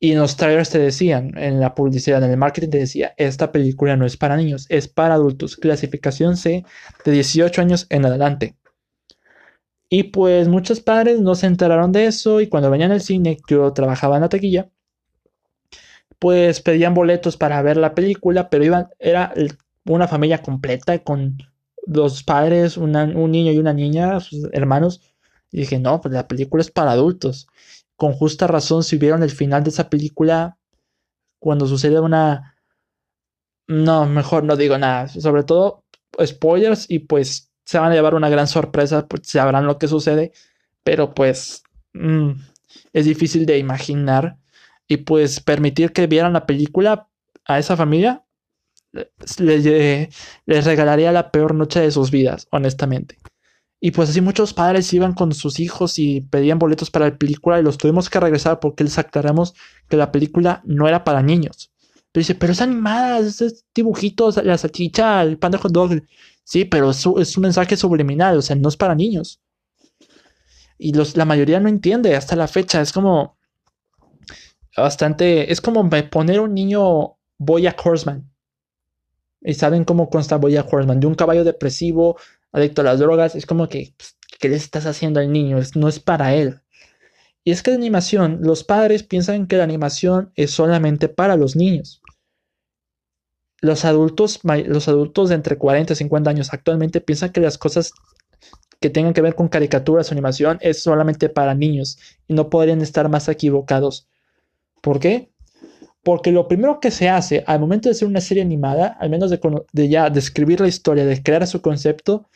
Y en los trailers te decían, en la publicidad, en el marketing te decía, esta película no es para niños, es para adultos, clasificación C de 18 años en adelante. Y pues muchos padres no se enteraron de eso y cuando venían al cine, yo trabajaba en la taquilla, pues pedían boletos para ver la película, pero iban, era una familia completa con dos padres, un niño y una niña, sus hermanos. Y dije, no, pues la película es para adultos con justa razón si vieron el final de esa película cuando sucede una... No, mejor no digo nada. Sobre todo spoilers y pues se van a llevar una gran sorpresa, pues sabrán lo que sucede, pero pues mm, es difícil de imaginar y pues permitir que vieran la película a esa familia les, les regalaría la peor noche de sus vidas, honestamente. Y pues así muchos padres iban con sus hijos y pedían boletos para la película y los tuvimos que regresar porque les aclaramos que la película no era para niños. Pero dice, pero es animada, es dibujitos, la salchicha, el pan de hot dog. Sí, pero es, es un mensaje subliminal, o sea, no es para niños. Y los, la mayoría no entiende hasta la fecha. Es como bastante, es como poner un niño Boya Horseman. Y saben cómo consta Boya Horseman, de un caballo depresivo adicto a las drogas, es como que, pues, ¿qué le estás haciendo al niño? no es para él. Y es que la animación, los padres piensan que la animación es solamente para los niños. Los adultos, los adultos de entre 40 y 50 años actualmente piensan que las cosas que tengan que ver con caricaturas o animación es solamente para niños y no podrían estar más equivocados. ¿Por qué? Porque lo primero que se hace al momento de hacer una serie animada, al menos de, ya describir la historia, de crear su concepto,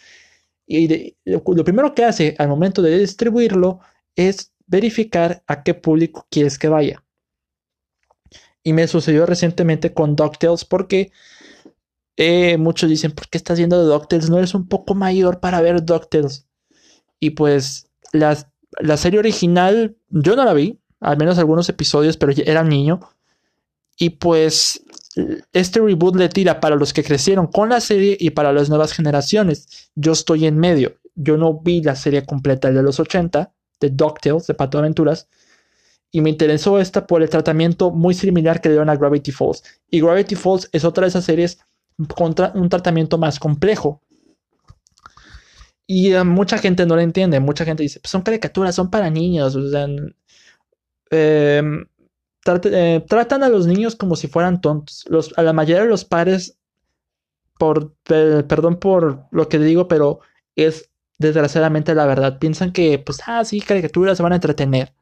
y lo, primero que hace al momento de distribuirlo es verificar a qué público quieres que vaya. Y me sucedió recientemente con DuckTales porque eh, muchos dicen, ¿por qué estás viendo DuckTales? No eres un poco mayor para ver DuckTales. Y pues la, la serie original yo no la vi, al menos algunos episodios, pero era niño. Y pues este reboot le tira para los que crecieron con la serie y para las nuevas generaciones. Yo estoy en medio. Yo no vi la serie completa de los 80, de DuckTales, de Pato Aventuras, y me interesó esta por el tratamiento muy similar que le dieron a Gravity Falls. Y Gravity Falls es otra de esas series con un tratamiento más complejo. Y mucha gente no lo entiende. Mucha gente dice, pues son caricaturas, son para niños. O sea, em, eh, tratan a los niños como si fueran tontos. A la mayoría de los padres, por, perdón por lo que digo, pero es desgraciadamente la verdad. Piensan que, pues, ah, sí, caricaturas se van a entretener.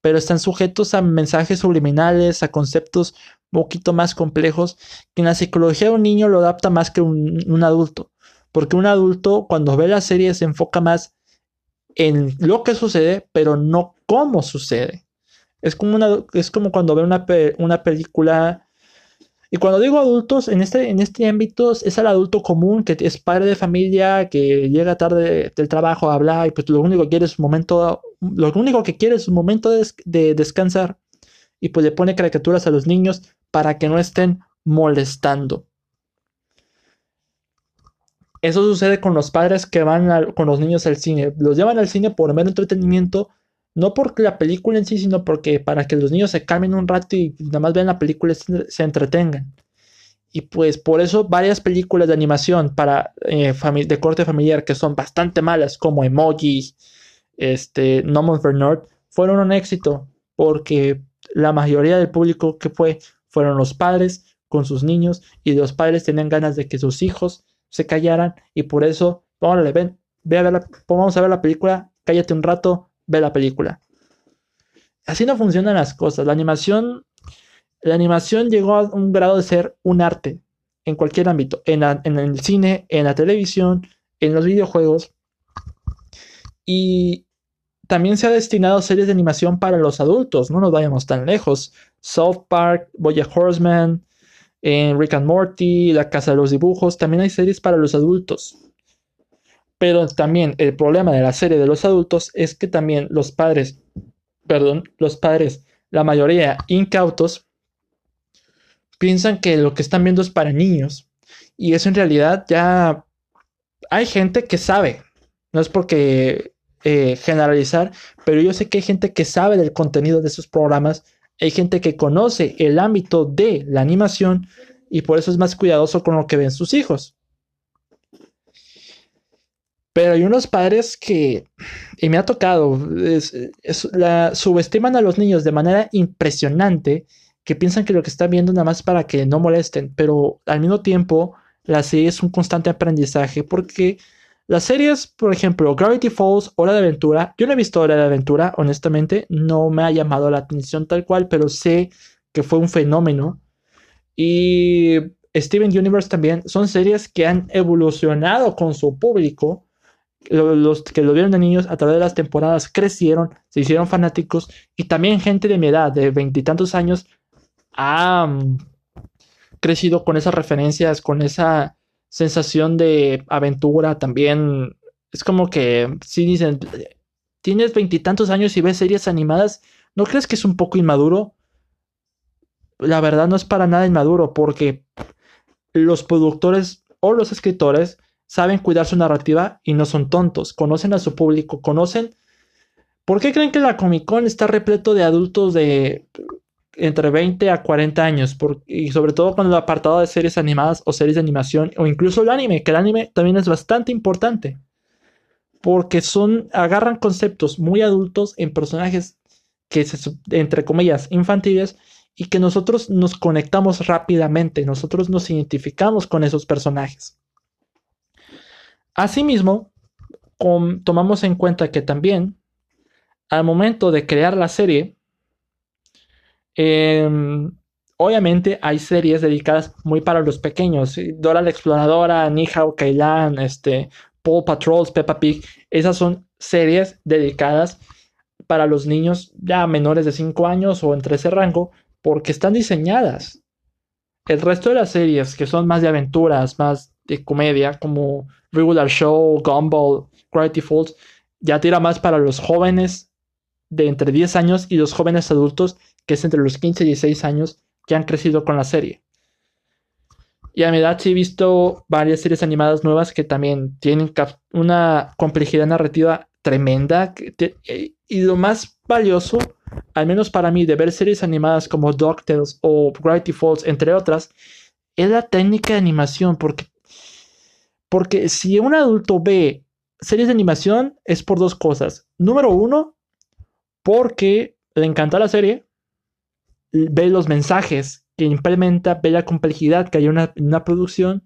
Pero están sujetos a mensajes subliminales, a conceptos un poquito más complejos, que en la psicología de un niño lo adapta más que un adulto. Porque un adulto, cuando ve la serie, se enfoca más en lo que sucede, pero no cómo sucede. Es como, una, es como cuando ve una, una película. Y cuando digo adultos, en este, en este ámbito es el adulto común que es padre de familia, que llega tarde del trabajo a hablar y pues lo único que quiere es un momento, lo único que quiere es un momento de, de descansar. Y pues le pone caricaturas a los niños para que no estén molestando. Eso sucede con los padres que van con los niños al cine. Los llevan al cine por mero entretenimiento no porque la película en sí, sino porque para que los niños se calmen un rato y nada más vean la película y se entretengan. Y pues por eso varias películas de animación para eh, de corte familiar que son bastante malas, como Emoji, este, No More for fueron un éxito. Porque la mayoría del público que fue fueron los padres con sus niños y los padres tenían ganas de que sus hijos se callaran y por eso, órale, ven, ve a ver la, vamos a ver la película, cállate un rato, ve la película. así no funcionan las cosas. La animación, la animación llegó a un grado de ser un arte en cualquier ámbito, en, el cine, en la televisión, en los videojuegos. Y también se ha destinado series de animación para los adultos, no nos vayamos tan lejos. South Park, Boya Horseman, en Rick and Morty, La Casa de los Dibujos, también hay series para los adultos. Pero también el problema de la serie de los adultos es que también los padres, perdón, los padres, la mayoría incautos, piensan que lo que están viendo es para niños. Y eso en realidad ya hay gente que sabe. No es porque eh, generalizar, pero yo sé que hay gente que sabe del contenido de esos programas. Hay gente que conoce el ámbito de la animación y por eso es más cuidadoso con lo que ven sus hijos. Pero hay unos padres que, y me ha tocado, subestiman a los niños de manera impresionante, que piensan que lo que están viendo nada más para que no molesten, pero al mismo tiempo la serie es un constante aprendizaje porque las series, por ejemplo, Gravity Falls, Hora de Aventura, yo no he visto Hora de Aventura, honestamente, no me ha llamado la atención tal cual, pero sé que fue un fenómeno. Y Steven Universe también son series que han evolucionado con su público los que lo vieron de niños a través de las temporadas crecieron, se hicieron fanáticos y también gente de mi edad, de veintitantos años, ha crecido con esas referencias, con esa sensación de aventura también. Es como que si dicen, tienes veintitantos años y ves series animadas, ¿no crees que es un poco inmaduro? La verdad no es para nada inmaduro porque los productores o los escritores saben cuidar su narrativa y no son tontos, conocen a su público, conocen... ¿Por qué creen que la Comic Con está repleto de adultos de entre 20 a 40 años? y sobre todo con el apartado de series animadas o series de animación o incluso el anime, que el anime también es bastante importante. Porque son, agarran conceptos muy adultos en personajes que entre comillas, infantiles y que nosotros nos conectamos rápidamente, nosotros nos identificamos con esos personajes. Asimismo, tomamos en cuenta que también al momento de crear la serie, em, obviamente hay series dedicadas muy para los pequeños. Dora la Exploradora, Nihao, Kailan, este, Paw Patrol, Peppa Pig. Esas son series dedicadas para los niños ya menores de 5 años o entre ese rango porque están diseñadas. El resto de las series que son más de aventuras, más de comedia, como Regular Show, Gumball, Gravity Falls, ya tira más para los jóvenes de entre 10 años y los jóvenes adultos, que es entre los 15 y 16 años, que han crecido con la serie. Y a mi edad sí he visto varias series animadas nuevas que también tienen una complejidad narrativa tremenda. Y lo más valioso, al menos para mí, de ver series animadas como DuckTales o Gravity Falls, entre otras, es la técnica de animación, porque porque si un adulto ve series de animación es por dos cosas. Número uno, porque le encanta la serie, ve los mensajes que implementa, ve la complejidad que hay en una, producción.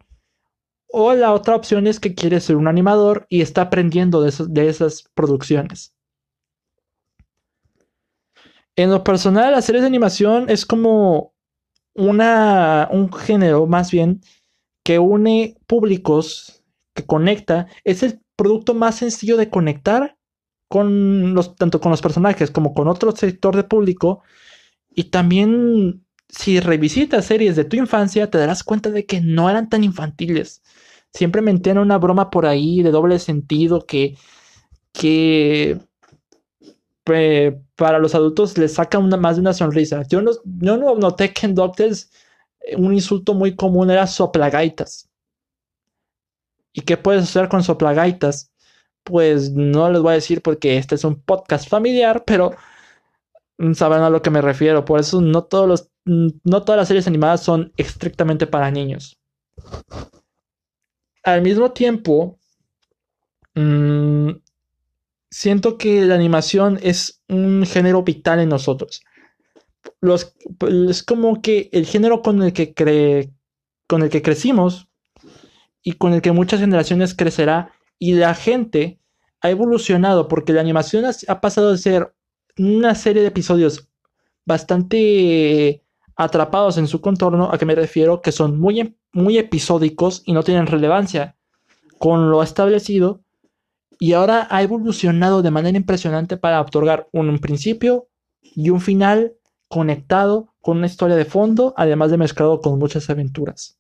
O la otra opción es que quiere ser un animador y está aprendiendo de, de esas producciones. En lo personal, las series de animación es como una, un género más bien que une públicos, que conecta, es el producto más sencillo de conectar con los, tanto con los personajes como con otro sector de público. Y también, si revisitas series de tu infancia, te darás cuenta de que no eran tan infantiles. Siempre metían una broma por ahí de doble sentido que, que para los adultos les saca una, más de una sonrisa. Yo no, yo no noté que en Doctors un insulto muy común era soplagaitas. ¿Y qué puedes hacer con soplagaitas? Pues no les voy a decir porque este es un podcast familiar, pero saben a lo que me refiero. Por eso no, todos los, no todas las series animadas son estrictamente para niños. Al mismo tiempo, mm, siento que la animación es un género vital en nosotros es como que el género con el que con el que crecimos y con el que muchas generaciones crecerá y la gente ha evolucionado porque la animación ha pasado de ser una serie de episodios bastante atrapados en su contorno, a que me refiero que son muy, muy episódicos y no tienen relevancia con lo establecido, y ahora ha evolucionado de manera impresionante para otorgar un principio y un final conectado con una historia de fondo, además de mezclado con muchas aventuras.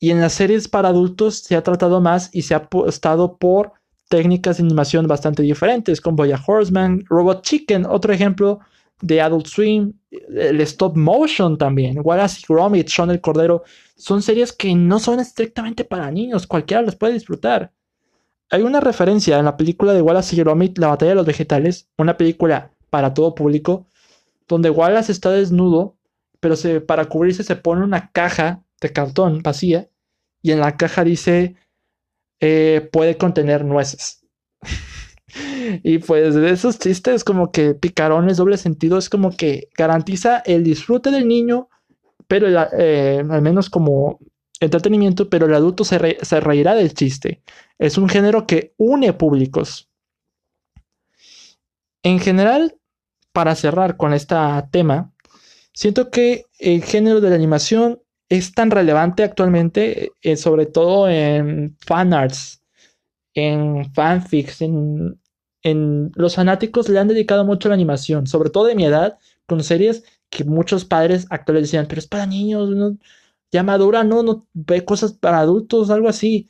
Y en las series para adultos se ha tratado más y se ha apostado por técnicas de animación bastante diferentes, como Boya Horseman, Robot Chicken, otro ejemplo de Adult Swim, el stop motion también, Wallace y Gromit, Sean el Cordero, son series que no son estrictamente para niños, cualquiera las puede disfrutar. Hay una referencia en la película de Wallace y Gromit, La batalla de los vegetales, una película para todo público, donde Wallace está desnudo, pero para cubrirse se pone una caja de cartón vacía y en la caja dice eh, puede contener nueces. <laughs> y pues de esos chistes como que picarones, doble sentido, es como que garantiza el disfrute del niño, pero eh, al menos como entretenimiento, pero el adulto se reirá del chiste. Es un género que une públicos. En general, para cerrar con este tema, siento que el género de la animación es tan relevante actualmente, eh, sobre todo en fanarts, en fanfics, en, los fanáticos le han dedicado mucho a la animación, sobre todo de mi edad, con series que muchos padres actuales decían, pero es para niños, ya madura, no, no ve cosas para adultos, algo así.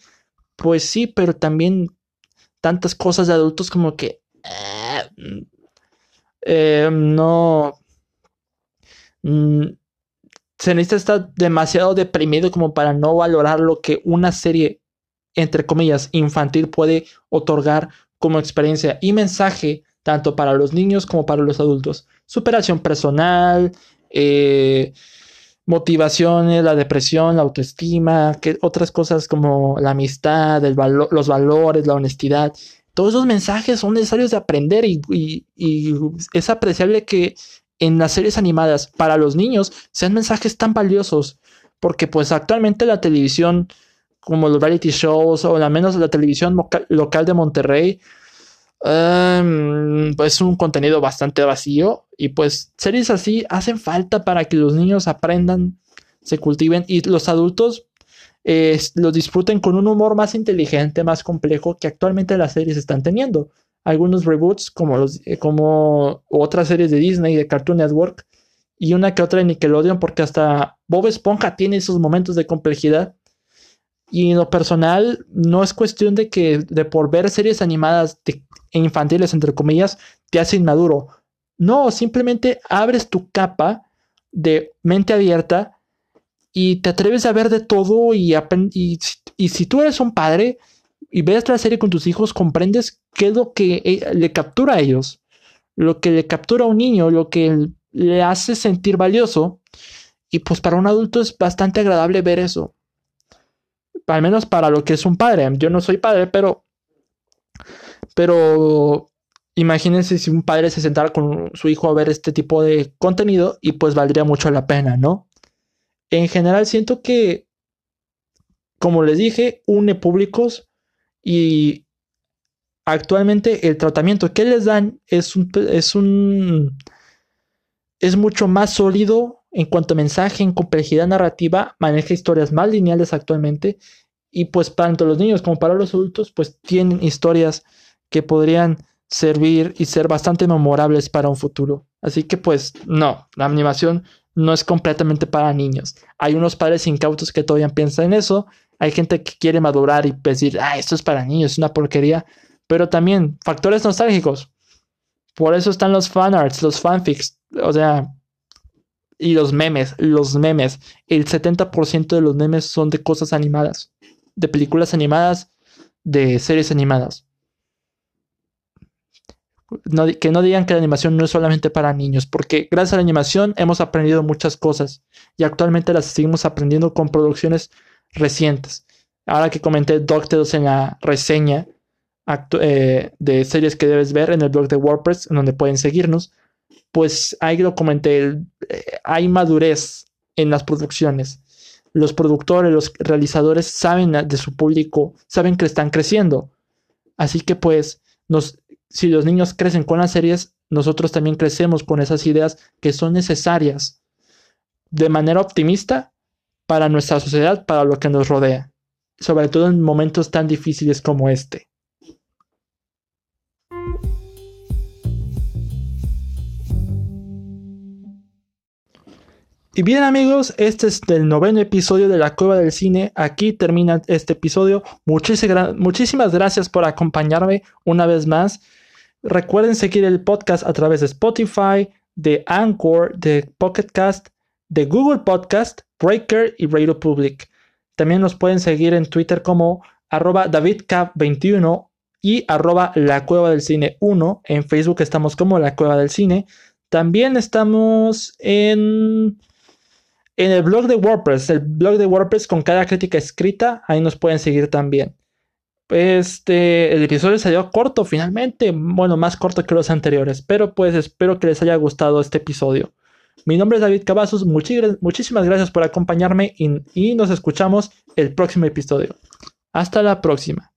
Pues sí, pero también tantas cosas de adultos como que eh, eh, no mm, se necesita estar demasiado deprimido como para no valorar lo que una serie, entre comillas, infantil puede otorgar como experiencia y mensaje, tanto para los niños como para los adultos. Superación personal, eh, motivaciones, la depresión, la autoestima, que otras cosas como la amistad, los valores, la honestidad. Todos esos mensajes son necesarios de aprender y, es apreciable que en las series animadas para los niños sean mensajes tan valiosos, porque pues actualmente la televisión, como los reality shows o al menos la televisión local de Monterrey, um, pues es un contenido bastante vacío y pues series así hacen falta para que los niños aprendan, se cultiven y los adultos eh, los disfruten con un humor más inteligente, más complejo que actualmente las series están teniendo algunos reboots como, los, eh, como otras series de Disney, de Cartoon Network y una que otra de Nickelodeon porque hasta Bob Esponja tiene esos momentos de complejidad. Y lo personal, no es cuestión de que de por ver series animadas e infantiles, entre comillas, te hace inmaduro. No, simplemente abres tu capa de mente abierta y te atreves a ver de todo y, y, si tú eres un padre, y ves la serie con tus hijos, comprendes qué es lo que eh, le captura a ellos, lo que le captura a un niño, lo que le hace sentir valioso. Y pues para un adulto es bastante agradable ver eso. Al menos para lo que es un padre. Yo no soy padre, pero. Pero imagínense si un padre se sentara con su hijo a ver este tipo de contenido y pues valdría mucho la pena, ¿no? En general siento que, como les dije, une públicos y actualmente el tratamiento que les dan es un, es un es mucho más sólido en cuanto a mensaje, en complejidad narrativa, maneja historias más lineales actualmente y pues tanto los niños como para los adultos pues tienen historias que podrían servir y ser bastante memorables para un futuro. Así que pues no, la animación no es completamente para niños. Hay unos padres incautos que todavía piensan en eso hay gente que quiere madurar y decir, ah, esto es para niños, es una porquería. Pero también factores nostálgicos. Por eso están los fanarts, los fanfics, o sea, y los memes, los memes. El 70% de los memes son de cosas animadas, de películas animadas, de series animadas. Que no digan que la animación no es solamente para niños, porque gracias a la animación hemos aprendido muchas cosas y actualmente las seguimos aprendiendo con producciones recientes. Ahora que comenté DuckTales en la reseña eh, de series que debes ver en el blog de WordPress, en donde pueden seguirnos, pues ahí lo comenté, eh, hay madurez en las producciones. Los productores, los realizadores saben de su público, saben que están creciendo. Así que pues nos si los niños crecen con las series, nosotros también crecemos con esas ideas que son necesarias de manera optimista para nuestra sociedad, para lo que nos rodea, sobre todo en momentos tan difíciles como este. Y bien amigos, este es el noveno episodio de la Cueva del Cine. Aquí termina este episodio. Muchísimas gracias por acompañarme una vez más. Recuerden seguir el podcast a través de Spotify, de Anchor, de Pocket Cast, de Google Podcast, Breaker y Radio Public. También nos pueden seguir en Twitter como arroba davidcap21 y arroba la cueva del cine 1. En Facebook estamos como la cueva del cine. También estamos en en el blog de WordPress, el blog de WordPress con cada crítica escrita, ahí nos pueden seguir también. Este, el episodio salió corto finalmente, bueno, más corto que los anteriores, pero pues espero que les haya gustado este episodio. Mi nombre es David Cavazos, muchísimas gracias por acompañarme y, y nos escuchamos el próximo episodio. Hasta la próxima.